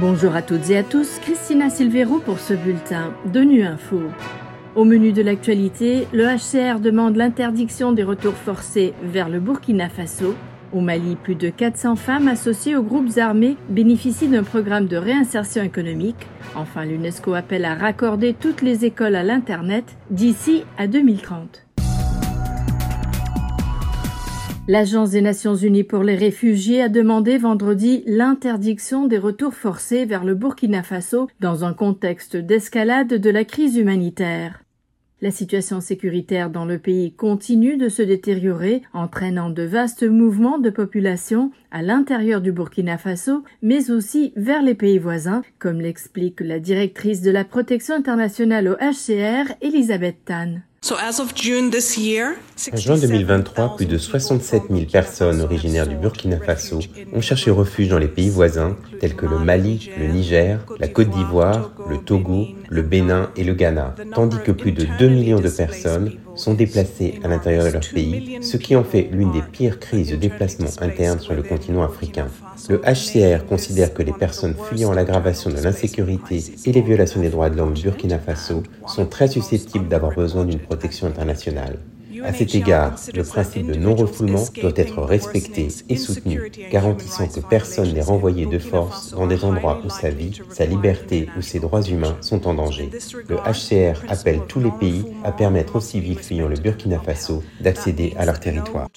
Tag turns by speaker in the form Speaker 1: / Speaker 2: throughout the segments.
Speaker 1: Bonjour à toutes et à tous, Christina Silvero pour ce bulletin de Nu Info. Au menu de l'actualité, le HCR demande l'interdiction des retours forcés vers le Burkina Faso. Au Mali, plus de 400 femmes associées aux groupes armés bénéficient d'un programme de réinsertion économique. Enfin, l'UNESCO appelle à raccorder toutes les écoles à l'Internet d'ici à 2030. L'Agence des Nations Unies pour les réfugiés a demandé vendredi l'interdiction des retours forcés vers le Burkina Faso dans un contexte d'escalade de la crise humanitaire. La situation sécuritaire dans le pays continue de se détériorer, entraînant de vastes mouvements de population à l'intérieur du Burkina Faso, mais aussi vers les pays voisins, comme l'explique la directrice de la protection internationale au HCR, Elisabeth Tan.
Speaker 2: En juin 2023, plus de 67 000 personnes originaires du Burkina Faso ont cherché refuge dans les pays voisins tels que le Mali, le Niger, la Côte d'Ivoire, le Togo, le Bénin et le Ghana, tandis que plus de 2 millions de personnes sont déplacées à l'intérieur de leur pays, ce qui en fait l'une des pires crises de déplacement interne sur le continent africain. Le HCR considère que les personnes fuyant l'aggravation de l'insécurité et les violations des droits de l'homme du Burkina Faso sont très susceptibles d'avoir besoin d'une protection internationale. À cet égard, le principe de non-refoulement doit être respecté et soutenu, garantissant que personne n'est renvoyé de force dans des endroits où sa vie, sa liberté ou ses droits humains sont en danger. Le HCR appelle tous les pays à permettre aux civils fuyant le Burkina Faso d'accéder à leur territoire.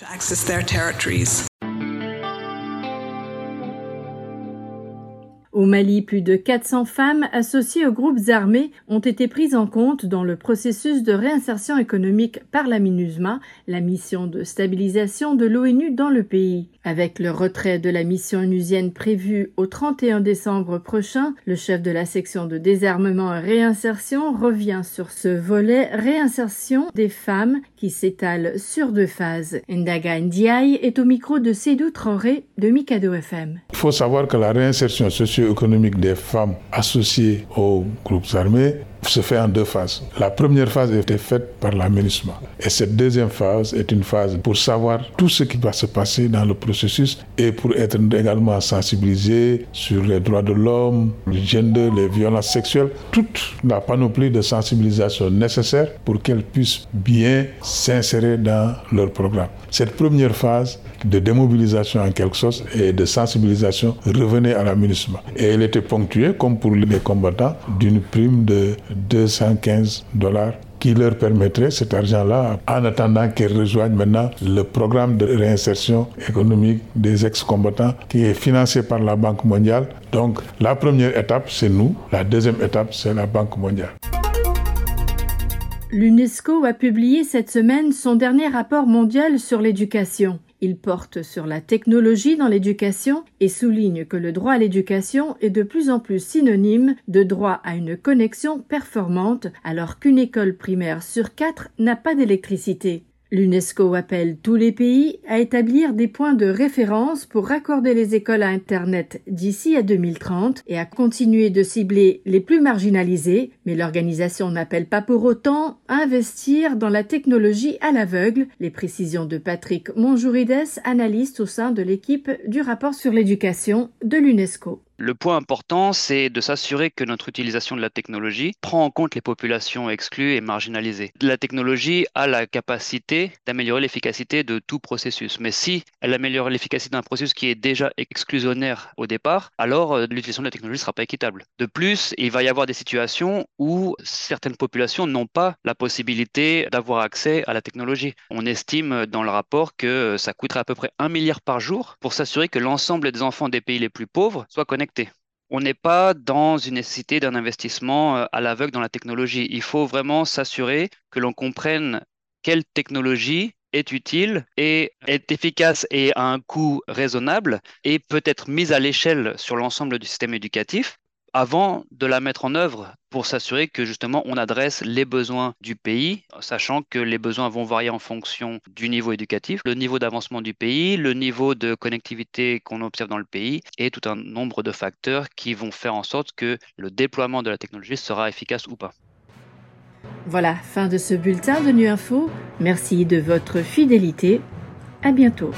Speaker 1: Au Mali, plus de 400 femmes associées aux groupes armés ont été prises en compte dans le processus de réinsertion économique par la MINUSMA, la mission de stabilisation de l'ONU dans le pays. Avec le retrait de la mission onusienne prévue au 31 décembre prochain, le chef de la section de désarmement et réinsertion revient sur ce volet réinsertion des femmes qui s'étale sur deux phases. Ndaga Ndiaye est au micro de Sédou Traoré de Mikado FM.
Speaker 3: Il faut savoir que la réinsertion socio économique des femmes associées aux groupes armés se fait en deux phases. La première phase été faite par l'aménagement. Et cette deuxième phase est une phase pour savoir tout ce qui va se passer dans le processus et pour être également sensibilisé sur les droits de l'homme, le gender, les violences sexuelles, toute la panoplie de sensibilisation nécessaire pour qu'elles puissent bien s'insérer dans leur programme. Cette première phase de démobilisation en quelque sorte et de sensibilisation revenait à l'aménagement. Et elle était ponctuée, comme pour les combattants, d'une prime de 215 dollars qui leur permettrait cet argent-là en attendant qu'elles rejoignent maintenant le programme de réinsertion économique des ex-combattants qui est financé par la Banque mondiale. Donc la première étape, c'est nous. La deuxième étape, c'est la Banque mondiale.
Speaker 1: L'UNESCO a publié cette semaine son dernier rapport mondial sur l'éducation. Il porte sur la technologie dans l'éducation et souligne que le droit à l'éducation est de plus en plus synonyme de droit à une connexion performante alors qu'une école primaire sur quatre n'a pas d'électricité. L'UNESCO appelle tous les pays à établir des points de référence pour raccorder les écoles à Internet d'ici à 2030 et à continuer de cibler les plus marginalisés, mais l'organisation n'appelle pas pour autant investir dans la technologie à l'aveugle. Les précisions de Patrick Monjourides, analyste au sein de l'équipe du rapport sur l'éducation de l'UNESCO.
Speaker 4: Le point important, c'est de s'assurer que notre utilisation de la technologie prend en compte les populations exclues et marginalisées. La technologie a la capacité d'améliorer l'efficacité de tout processus, mais si elle améliore l'efficacité d'un processus qui est déjà exclusionnaire au départ, alors euh, l'utilisation de la technologie ne sera pas équitable. De plus, il va y avoir des situations où certaines populations n'ont pas la possibilité d'avoir accès à la technologie. On estime dans le rapport que ça coûterait à peu près un milliard par jour pour s'assurer que l'ensemble des enfants des pays les plus pauvres soient connectés on n'est pas dans une nécessité d'un investissement euh, à l'aveugle dans la technologie. Il faut vraiment s'assurer que l'on comprenne quelle technologie est utile et est efficace et à un coût raisonnable et peut être mise à l'échelle sur l'ensemble du système éducatif avant de la mettre en œuvre pour s'assurer que justement on adresse les besoins du pays, sachant que les besoins vont varier en fonction du niveau éducatif, le niveau d'avancement du pays, le niveau de connectivité qu'on observe dans le pays et tout un nombre de facteurs qui vont faire en sorte que le déploiement de la technologie sera efficace ou pas.
Speaker 1: Voilà, fin de ce bulletin de Nu Info. Merci de votre fidélité. À bientôt.